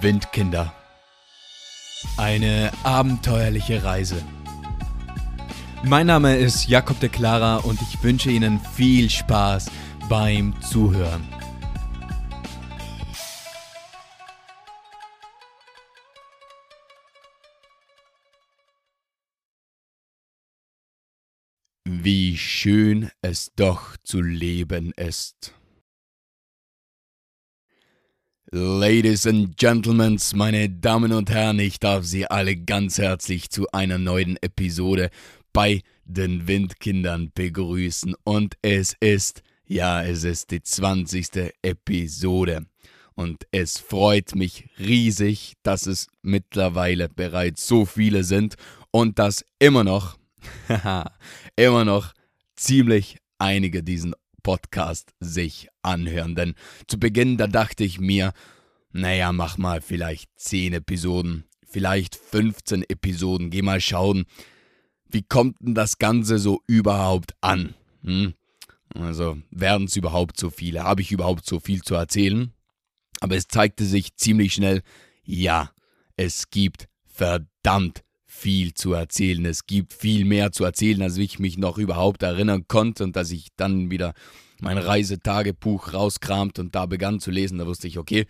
Windkinder. Eine abenteuerliche Reise. Mein Name ist Jakob de Clara und ich wünsche Ihnen viel Spaß beim Zuhören. Wie schön es doch zu leben ist. Ladies and Gentlemen, meine Damen und Herren, ich darf Sie alle ganz herzlich zu einer neuen Episode bei den Windkindern begrüßen. Und es ist, ja, es ist die 20. Episode. Und es freut mich riesig, dass es mittlerweile bereits so viele sind und dass immer noch, immer noch ziemlich einige diesen Podcast sich anhören. Denn zu Beginn, da dachte ich mir, naja, mach mal vielleicht 10 Episoden, vielleicht 15 Episoden, geh mal schauen, wie kommt denn das Ganze so überhaupt an? Hm? Also werden es überhaupt so viele? Habe ich überhaupt so viel zu erzählen? Aber es zeigte sich ziemlich schnell, ja, es gibt verdammt viel zu erzählen. Es gibt viel mehr zu erzählen, als ich mich noch überhaupt erinnern konnte und dass ich dann wieder mein Reisetagebuch rauskramt und da begann zu lesen, da wusste ich, okay,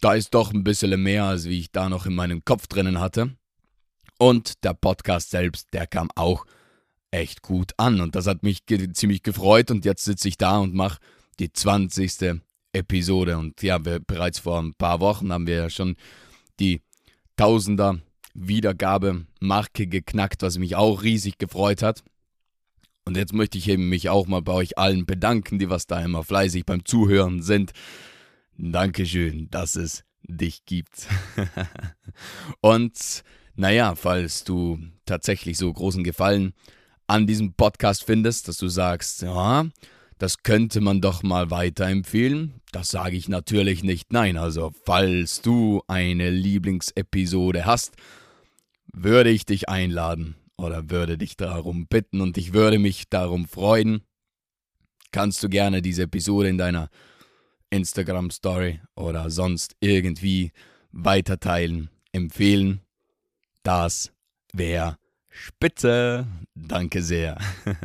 da ist doch ein bisschen mehr, als wie ich da noch in meinem Kopf drinnen hatte. Und der Podcast selbst, der kam auch echt gut an und das hat mich ge ziemlich gefreut und jetzt sitze ich da und mache die 20. Episode und ja, wir, bereits vor ein paar Wochen haben wir ja schon die Tausender Wiedergabe-Marke geknackt, was mich auch riesig gefreut hat. Und jetzt möchte ich eben mich auch mal bei euch allen bedanken, die was da immer fleißig beim Zuhören sind. Dankeschön, dass es dich gibt. Und naja, falls du tatsächlich so großen Gefallen an diesem Podcast findest, dass du sagst, ja, das könnte man doch mal weiterempfehlen, das sage ich natürlich nicht nein. Also falls du eine Lieblingsepisode hast, würde ich dich einladen oder würde dich darum bitten und ich würde mich darum freuen. Kannst du gerne diese Episode in deiner Instagram Story oder sonst irgendwie weiterteilen, empfehlen. Das wäre spitze. Danke sehr.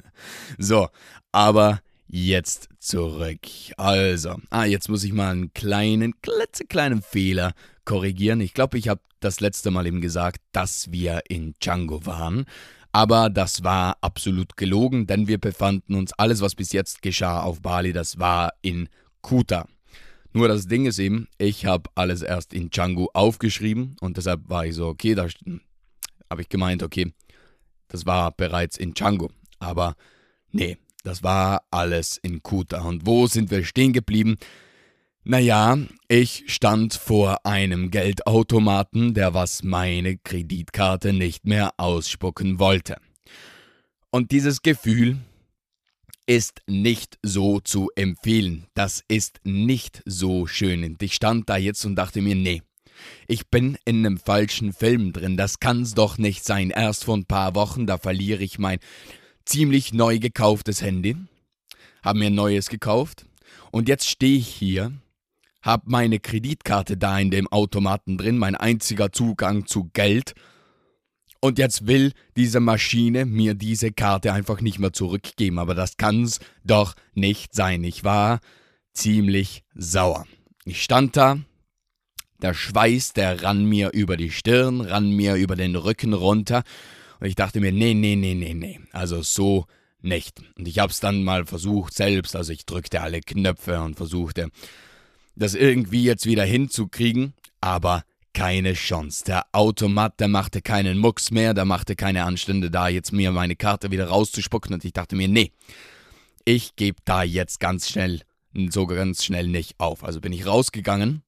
so, aber jetzt zurück. Also, ah, jetzt muss ich mal einen kleinen, klitzekleinen Fehler korrigieren. Ich glaube, ich habe das letzte Mal eben gesagt, dass wir in Django waren. Aber das war absolut gelogen, denn wir befanden uns, alles was bis jetzt geschah auf Bali, das war in Kuta. Nur das Ding ist eben, ich habe alles erst in Django aufgeschrieben und deshalb war ich so, okay, da habe ich gemeint, okay, das war bereits in Django. Aber nee, das war alles in Kuta. Und wo sind wir stehen geblieben? Naja, ich stand vor einem Geldautomaten, der was meine Kreditkarte nicht mehr ausspucken wollte. Und dieses Gefühl ist nicht so zu empfehlen. Das ist nicht so schön. Ich stand da jetzt und dachte mir, nee, ich bin in einem falschen Film drin. Das kann's doch nicht sein. Erst vor ein paar Wochen, da verliere ich mein ziemlich neu gekauftes Handy. Hab mir ein neues gekauft. Und jetzt stehe ich hier habe meine Kreditkarte da in dem Automaten drin, mein einziger Zugang zu Geld. Und jetzt will diese Maschine mir diese Karte einfach nicht mehr zurückgeben. Aber das kann's doch nicht sein. Ich war ziemlich sauer. Ich stand da, der Schweiß, der rann mir über die Stirn, rann mir über den Rücken runter. Und ich dachte mir, nee, nee, nee, nee, nee. Also so nicht. Und ich hab's dann mal versucht selbst. Also ich drückte alle Knöpfe und versuchte das irgendwie jetzt wieder hinzukriegen, aber keine Chance. Der Automat, der machte keinen Mucks mehr, der machte keine Anstände da, jetzt mir meine Karte wieder rauszuspucken und ich dachte mir, nee, ich gebe da jetzt ganz schnell, so ganz schnell nicht auf. Also bin ich rausgegangen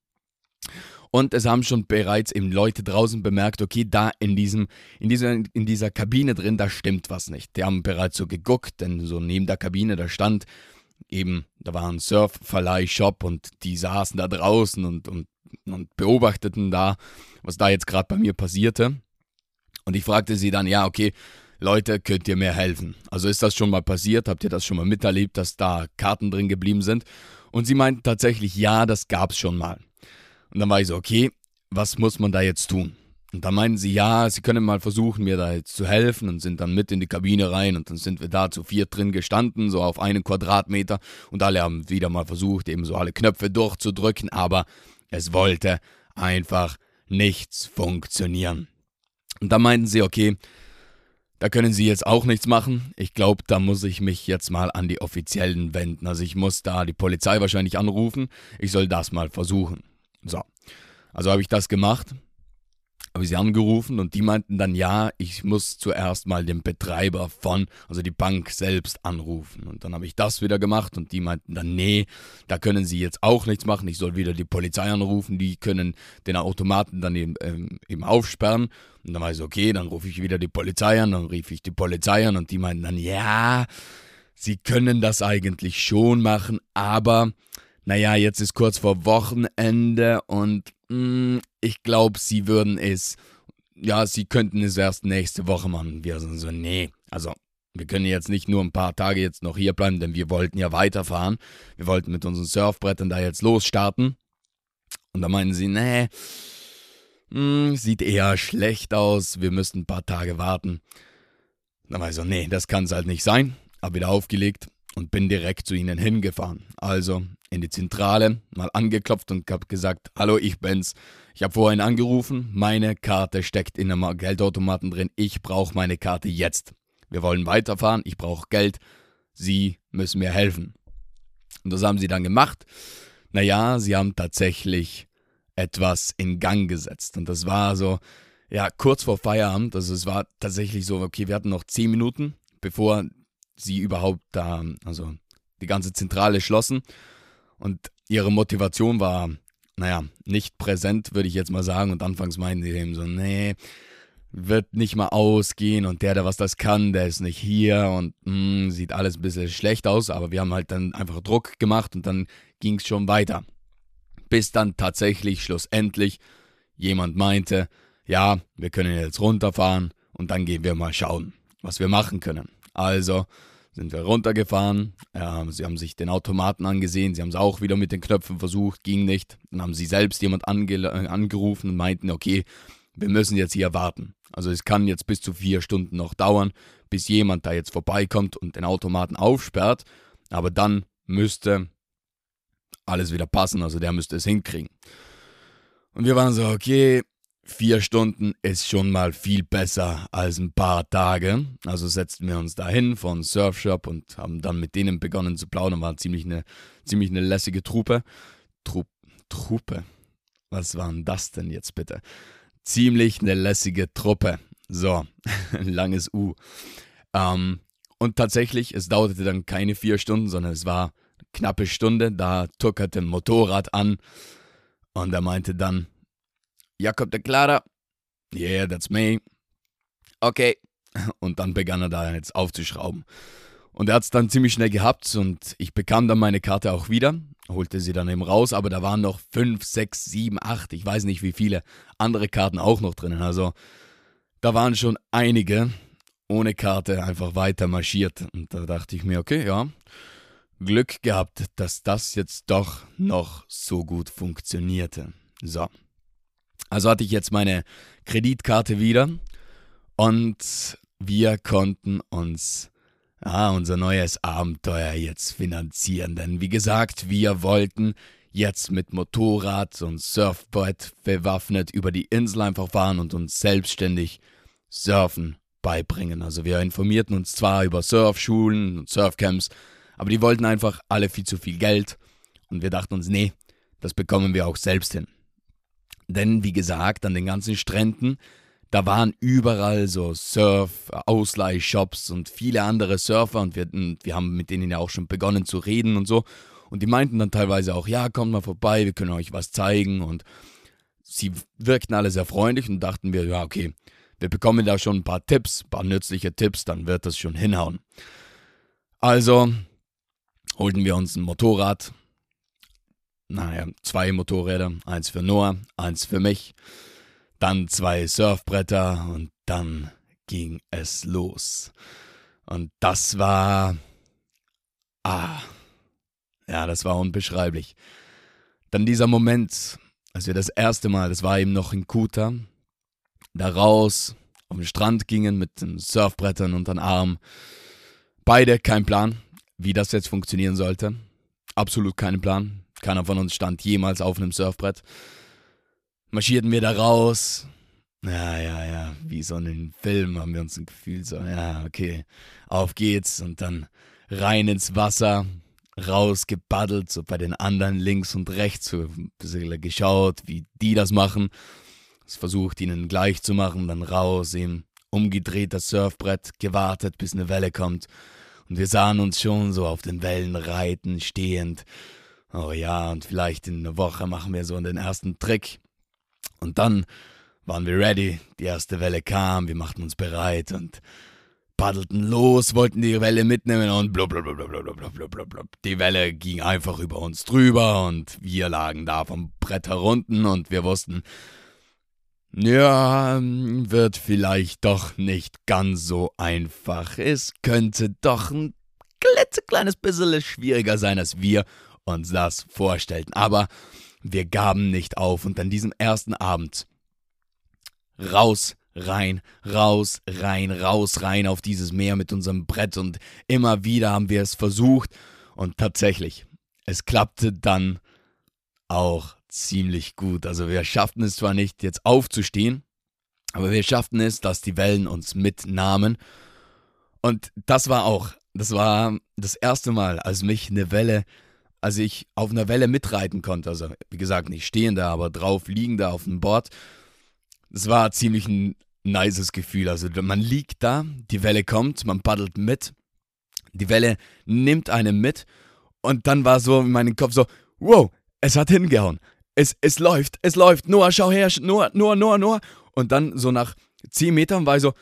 und es haben schon bereits eben Leute draußen bemerkt, okay, da in diesem, in dieser, in dieser Kabine drin, da stimmt was nicht. Die haben bereits so geguckt, denn so neben der Kabine, da stand eben, da war ein Surfverleih-Shop und die saßen da draußen und, und, und beobachteten da, was da jetzt gerade bei mir passierte. Und ich fragte sie dann, ja, okay, Leute, könnt ihr mir helfen? Also ist das schon mal passiert? Habt ihr das schon mal miterlebt, dass da Karten drin geblieben sind? Und sie meinten tatsächlich, ja, das gab's schon mal. Und dann war ich so, okay, was muss man da jetzt tun? Und da meinten sie, ja, sie können mal versuchen, mir da jetzt zu helfen und sind dann mit in die Kabine rein und dann sind wir da zu vier drin gestanden, so auf einen Quadratmeter und alle haben wieder mal versucht, eben so alle Knöpfe durchzudrücken, aber es wollte einfach nichts funktionieren. Und da meinten sie, okay, da können sie jetzt auch nichts machen. Ich glaube, da muss ich mich jetzt mal an die Offiziellen wenden. Also ich muss da die Polizei wahrscheinlich anrufen. Ich soll das mal versuchen. So. Also habe ich das gemacht habe ich sie angerufen und die meinten dann, ja, ich muss zuerst mal den Betreiber von, also die Bank selbst anrufen. Und dann habe ich das wieder gemacht und die meinten dann, nee, da können sie jetzt auch nichts machen, ich soll wieder die Polizei anrufen, die können den Automaten dann eben, ähm, eben aufsperren. Und dann war ich so, okay, dann rufe ich wieder die Polizei an, dann rief ich die Polizei an und die meinten dann, ja, sie können das eigentlich schon machen, aber naja, jetzt ist kurz vor Wochenende und mh, mm, ich glaube, sie würden es, ja, sie könnten es erst nächste Woche machen. Wir sind so, nee, also wir können jetzt nicht nur ein paar Tage jetzt noch hier bleiben, denn wir wollten ja weiterfahren. Wir wollten mit unseren Surfbrettern da jetzt losstarten. Und da meinen sie, nee, mh, mm, sieht eher schlecht aus, wir müssen ein paar Tage warten. Dann war ich so, nee, das kann es halt nicht sein. Hab wieder aufgelegt und bin direkt zu ihnen hingefahren. Also in die Zentrale, mal angeklopft und habe gesagt, hallo, ich bin's. Ich habe vorhin angerufen, meine Karte steckt in einem Geldautomaten drin, ich brauche meine Karte jetzt. Wir wollen weiterfahren, ich brauche Geld, Sie müssen mir helfen. Und das haben sie dann gemacht. Naja, sie haben tatsächlich etwas in Gang gesetzt. Und das war so, ja, kurz vor Feierabend. Also es war tatsächlich so, okay, wir hatten noch zehn Minuten, bevor sie überhaupt da, also die ganze Zentrale schlossen. Und ihre Motivation war, naja, nicht präsent, würde ich jetzt mal sagen. Und anfangs meinten sie eben so, nee, wird nicht mal ausgehen und der, der was das kann, der ist nicht hier und mh, hm, sieht alles ein bisschen schlecht aus, aber wir haben halt dann einfach Druck gemacht und dann ging es schon weiter. Bis dann tatsächlich schlussendlich jemand meinte, ja, wir können jetzt runterfahren und dann gehen wir mal schauen, was wir machen können. Also sind wir runtergefahren. Äh, sie haben sich den Automaten angesehen. Sie haben es auch wieder mit den Knöpfen versucht, ging nicht. Dann haben sie selbst jemand ange äh, angerufen und meinten, okay, wir müssen jetzt hier warten. Also es kann jetzt bis zu vier Stunden noch dauern, bis jemand da jetzt vorbeikommt und den Automaten aufsperrt. Aber dann müsste alles wieder passen. Also der müsste es hinkriegen. Und wir waren so, okay, Vier Stunden ist schon mal viel besser als ein paar Tage. Also setzten wir uns dahin von Surfshop und haben dann mit denen begonnen zu plaudern. War ziemlich eine, ziemlich eine lässige Truppe. Trupp, Truppe? Was war denn das denn jetzt bitte? Ziemlich eine lässige Truppe. So, langes U. Ähm, und tatsächlich, es dauerte dann keine vier Stunden, sondern es war eine knappe Stunde. Da tuckerte ein Motorrad an und er meinte dann, Jakob de Clara. Yeah, that's me. Okay. Und dann begann er da jetzt aufzuschrauben. Und er hat es dann ziemlich schnell gehabt und ich bekam dann meine Karte auch wieder, holte sie dann eben raus, aber da waren noch fünf, sechs, sieben, acht, ich weiß nicht wie viele andere Karten auch noch drinnen. Also da waren schon einige ohne Karte einfach weiter marschiert. Und da dachte ich mir, okay, ja, Glück gehabt, dass das jetzt doch noch so gut funktionierte. So. Also hatte ich jetzt meine Kreditkarte wieder und wir konnten uns ah, unser neues Abenteuer jetzt finanzieren. Denn wie gesagt, wir wollten jetzt mit Motorrad und Surfboard bewaffnet über die Insel einfach fahren und uns selbstständig Surfen beibringen. Also wir informierten uns zwar über Surfschulen und Surfcamps, aber die wollten einfach alle viel zu viel Geld und wir dachten uns, nee, das bekommen wir auch selbst hin. Denn wie gesagt, an den ganzen Stränden, da waren überall so Surf-Ausleihshops und viele andere Surfer und wir, wir haben mit denen ja auch schon begonnen zu reden und so. Und die meinten dann teilweise auch, ja, kommt mal vorbei, wir können euch was zeigen. Und sie wirkten alle sehr freundlich und dachten wir, ja, okay, wir bekommen da schon ein paar Tipps, ein paar nützliche Tipps, dann wird das schon hinhauen. Also holten wir uns ein Motorrad, naja, zwei Motorräder, eins für Noah, eins für mich, dann zwei Surfbretter und dann ging es los. Und das war... Ah, ja, das war unbeschreiblich. Dann dieser Moment, als wir das erste Mal, das war eben noch in Kuta, da raus auf den Strand gingen mit den Surfbrettern unter den Arm. Beide kein Plan, wie das jetzt funktionieren sollte. Absolut keinen Plan. Keiner von uns stand jemals auf einem Surfbrett. Marschierten wir da raus. Ja, ja, ja, wie so in Film haben wir uns ein Gefühl so, ja, okay, auf geht's und dann rein ins Wasser, rausgebaddelt, so bei den anderen links und rechts, so ein bisschen geschaut, wie die das machen. Es versucht, ihnen gleich zu machen, dann raus, eben umgedreht das Surfbrett, gewartet, bis eine Welle kommt. Und wir sahen uns schon so auf den Wellen reiten, stehend. Oh ja, und vielleicht in einer Woche machen wir so den ersten Trick. Und dann waren wir ready. Die erste Welle kam, wir machten uns bereit und paddelten los, wollten die Welle mitnehmen und blub, blub, blub, blub, blub, blub, blub, blub. Die Welle ging einfach über uns drüber und wir lagen da vom Brett herunten und wir wussten, ja, wird vielleicht doch nicht ganz so einfach. Es könnte doch ein klitzekleines bisschen schwieriger sein, als wir uns das vorstellten. Aber wir gaben nicht auf und an diesem ersten Abend raus, rein, raus, rein, raus, rein auf dieses Meer mit unserem Brett und immer wieder haben wir es versucht und tatsächlich, es klappte dann auch ziemlich gut. Also wir schafften es zwar nicht jetzt aufzustehen, aber wir schafften es, dass die Wellen uns mitnahmen und das war auch, das war das erste Mal, als mich eine Welle als ich auf einer Welle mitreiten konnte. Also, wie gesagt, nicht stehender, aber drauf liegender auf dem Board. Das war ziemlich ein nices Gefühl. Also man liegt da, die Welle kommt, man paddelt mit, die Welle nimmt einen mit und dann war so in meinem Kopf so, wow, es hat hingehauen. Es, es läuft, es läuft. Noah, schau her, Noah, Noah, Noah, Noah. Und dann so nach 10 Metern war ich so,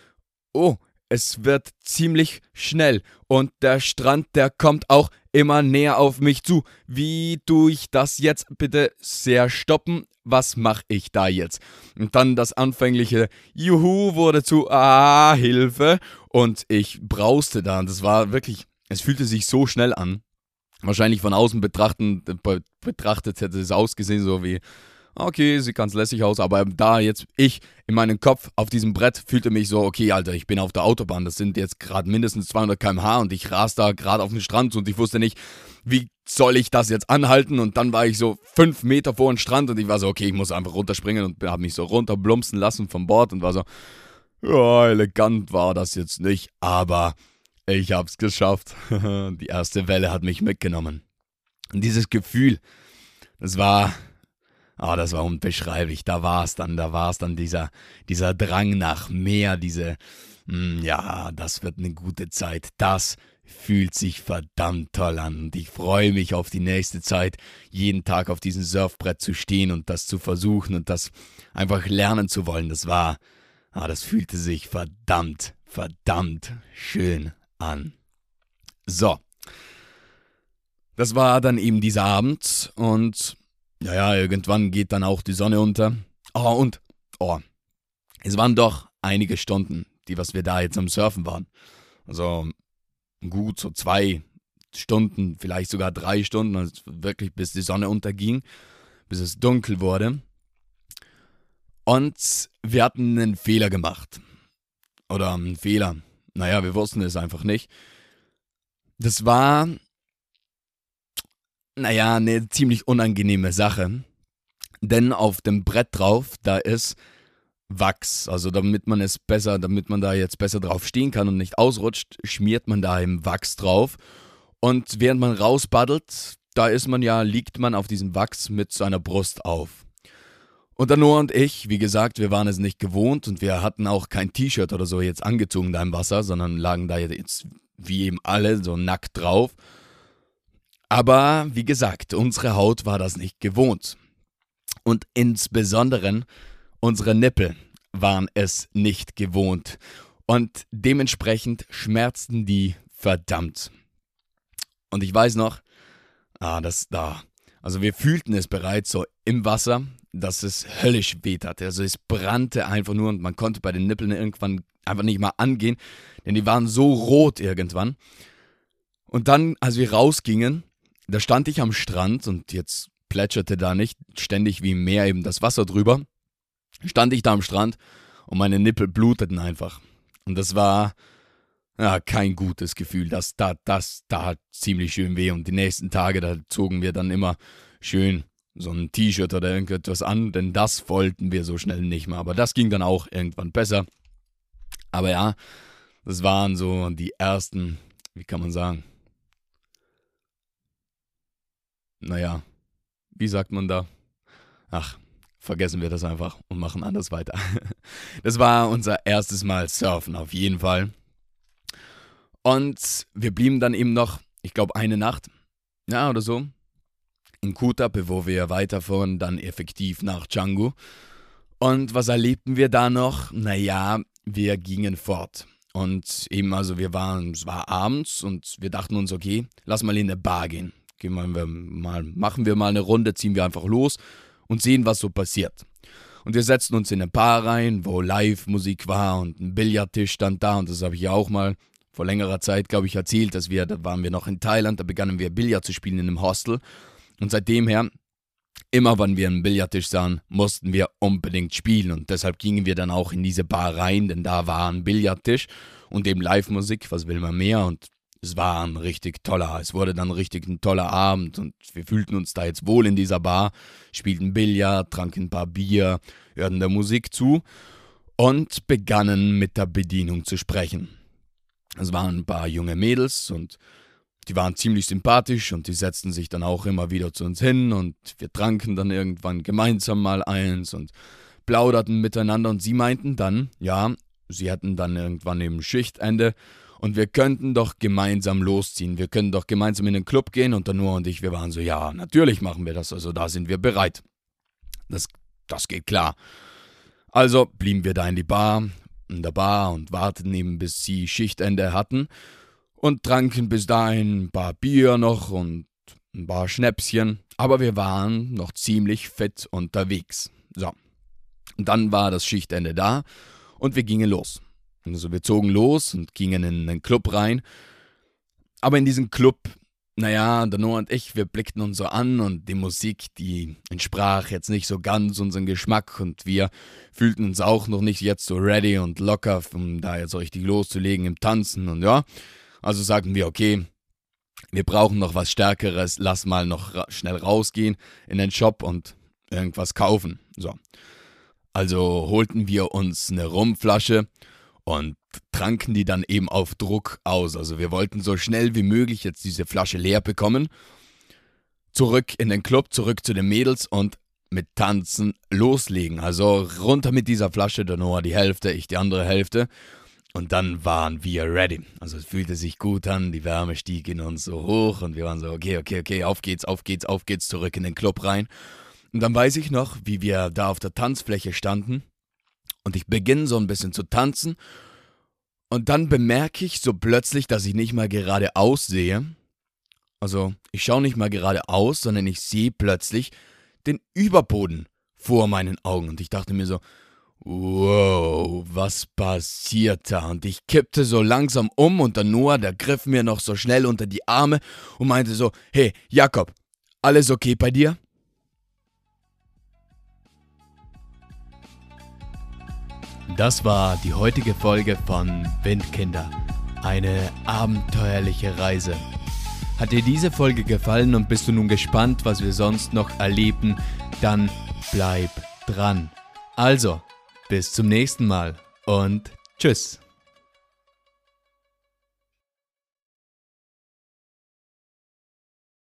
oh, es wird ziemlich schnell. Und der Strand, der kommt auch immer näher auf mich zu. Wie tue ich das jetzt bitte sehr stoppen? Was mache ich da jetzt? Und dann das anfängliche Juhu wurde zu Ah, Hilfe. Und ich brauste da. Und das war wirklich, es fühlte sich so schnell an. Wahrscheinlich von außen betrachten, betrachtet hätte es ausgesehen, so wie okay, sieht ganz lässig aus, aber da jetzt ich in meinem Kopf auf diesem Brett fühlte mich so, okay, Alter, ich bin auf der Autobahn, das sind jetzt gerade mindestens 200 km/h und ich ras da gerade auf den Strand und ich wusste nicht, wie soll ich das jetzt anhalten und dann war ich so fünf Meter vor dem Strand und ich war so, okay, ich muss einfach runterspringen und habe mich so runterblumpsen lassen vom Bord und war so, ja, elegant war das jetzt nicht, aber ich hab's geschafft. Die erste Welle hat mich mitgenommen. Und dieses Gefühl, das war, Ah, das war unbeschreiblich. Da war es dann, da war es dann dieser, dieser Drang nach mehr, diese, mh, hm, ja, das wird eine gute Zeit. Das fühlt sich verdammt toll an. Und ich freue mich auf die nächste Zeit, jeden Tag auf diesem Surfbrett zu stehen und das zu versuchen und das einfach lernen zu wollen. Das war, ah, das fühlte sich verdammt, verdammt schön an. So. Das war dann eben dieser Abend und naja, irgendwann geht dann auch die Sonne unter. Oh, und, oh, es waren doch einige Stunden, die, was wir da jetzt am Surfen waren. Also gut, so zwei Stunden, vielleicht sogar drei Stunden, also wirklich bis die Sonne unterging, bis es dunkel wurde. Und wir hatten einen Fehler gemacht. Oder einen Fehler. Naja, wir wussten es einfach nicht. Das war naja, eine ziemlich unangenehme Sache. Denn auf dem Brett drauf, da ist Wachs. Also damit man es besser, damit man da jetzt besser drauf stehen kann und nicht ausrutscht, schmiert man da im Wachs drauf. Und während man rausbaddelt, da ist man ja, liegt man auf diesem Wachs mit seiner Brust auf. Und dann Noah und ich, wie gesagt, wir waren es nicht gewohnt und wir hatten auch kein T-Shirt oder so jetzt angezogen da im Wasser, sondern lagen da jetzt wie eben alle so nackt drauf. Aber wie gesagt, unsere Haut war das nicht gewohnt. Und insbesondere unsere Nippel waren es nicht gewohnt. Und dementsprechend schmerzten die verdammt. Und ich weiß noch, ah, das da. Also wir fühlten es bereits so im Wasser, dass es höllisch wehtate. Also es brannte einfach nur und man konnte bei den Nippeln irgendwann einfach nicht mal angehen, denn die waren so rot irgendwann. Und dann, als wir rausgingen, da stand ich am Strand und jetzt plätscherte da nicht ständig wie im Meer eben das Wasser drüber, stand ich da am Strand und meine Nippel bluteten einfach. Und das war ja, kein gutes Gefühl. Das, das, das, da hat ziemlich schön weh. Und die nächsten Tage, da zogen wir dann immer schön so ein T-Shirt oder irgendetwas an, denn das wollten wir so schnell nicht mehr. Aber das ging dann auch irgendwann besser. Aber ja, das waren so die ersten, wie kann man sagen? Naja, wie sagt man da? Ach, vergessen wir das einfach und machen anders weiter. Das war unser erstes Mal Surfen, auf jeden Fall. Und wir blieben dann eben noch, ich glaube, eine Nacht, ja, oder so, in Kuta, bevor wir weiterfuhren, dann effektiv nach Canggu. Und was erlebten wir da noch? Naja, wir gingen fort. Und eben, also wir waren, es war abends und wir dachten uns, okay, lass mal in eine Bar gehen. Gehen wir mal, machen wir mal eine Runde, ziehen wir einfach los und sehen, was so passiert. Und wir setzten uns in eine Bar rein, wo Live-Musik war und ein Billardtisch stand da. Und das habe ich ja auch mal vor längerer Zeit, glaube ich, erzählt, dass wir, da waren wir noch in Thailand, da begannen wir Billard zu spielen in einem Hostel. Und seitdem her, immer wenn wir einen Billardtisch sahen, mussten wir unbedingt spielen. Und deshalb gingen wir dann auch in diese Bar rein, denn da war ein Billardtisch und eben Live-Musik, was will man mehr? Und es war ein richtig toller, es wurde dann richtig ein toller Abend und wir fühlten uns da jetzt wohl in dieser Bar, spielten Billard, tranken ein paar Bier, hörten der Musik zu und begannen mit der Bedienung zu sprechen. Es waren ein paar junge Mädels und die waren ziemlich sympathisch und die setzten sich dann auch immer wieder zu uns hin und wir tranken dann irgendwann gemeinsam mal eins und plauderten miteinander und sie meinten dann, ja, sie hätten dann irgendwann im Schichtende und wir könnten doch gemeinsam losziehen. Wir können doch gemeinsam in den Club gehen und dann nur und ich, wir waren so, ja, natürlich machen wir das, also da sind wir bereit. Das, das geht klar. Also blieben wir da in die Bar, in der Bar und warteten eben, bis sie Schichtende hatten und tranken bis dahin ein paar Bier noch und ein paar Schnäpschen, aber wir waren noch ziemlich fett unterwegs. So. Und dann war das Schichtende da und wir gingen los. Also wir zogen los und gingen in einen Club rein. Aber in diesem Club, naja, der Noah und ich, wir blickten uns so an und die Musik, die entsprach jetzt nicht so ganz unserem Geschmack und wir fühlten uns auch noch nicht jetzt so ready und locker, um da jetzt so richtig loszulegen im Tanzen und ja. Also sagten wir, okay, wir brauchen noch was Stärkeres, lass mal noch ra schnell rausgehen in den Shop und irgendwas kaufen. So. Also holten wir uns eine Rumflasche und tranken die dann eben auf Druck aus. Also wir wollten so schnell wie möglich jetzt diese Flasche leer bekommen. Zurück in den Club, zurück zu den Mädels und mit Tanzen loslegen. Also runter mit dieser Flasche, der Noah die Hälfte, ich die andere Hälfte. Und dann waren wir ready. Also es fühlte sich gut an, die Wärme stieg in uns so hoch und wir waren so, okay, okay, okay, auf geht's, auf geht's, auf geht's, zurück in den Club rein. Und dann weiß ich noch, wie wir da auf der Tanzfläche standen und ich beginne so ein bisschen zu tanzen und dann bemerke ich so plötzlich, dass ich nicht mal geradeaus sehe. Also ich schaue nicht mal geradeaus, sondern ich sehe plötzlich den Überboden vor meinen Augen und ich dachte mir so, wow, was passiert da? Und ich kippte so langsam um und der Noah, der griff mir noch so schnell unter die Arme und meinte so, hey Jakob, alles okay bei dir? Das war die heutige Folge von Windkinder. Eine abenteuerliche Reise. Hat dir diese Folge gefallen und bist du nun gespannt, was wir sonst noch erleben, dann bleib dran. Also, bis zum nächsten Mal und tschüss.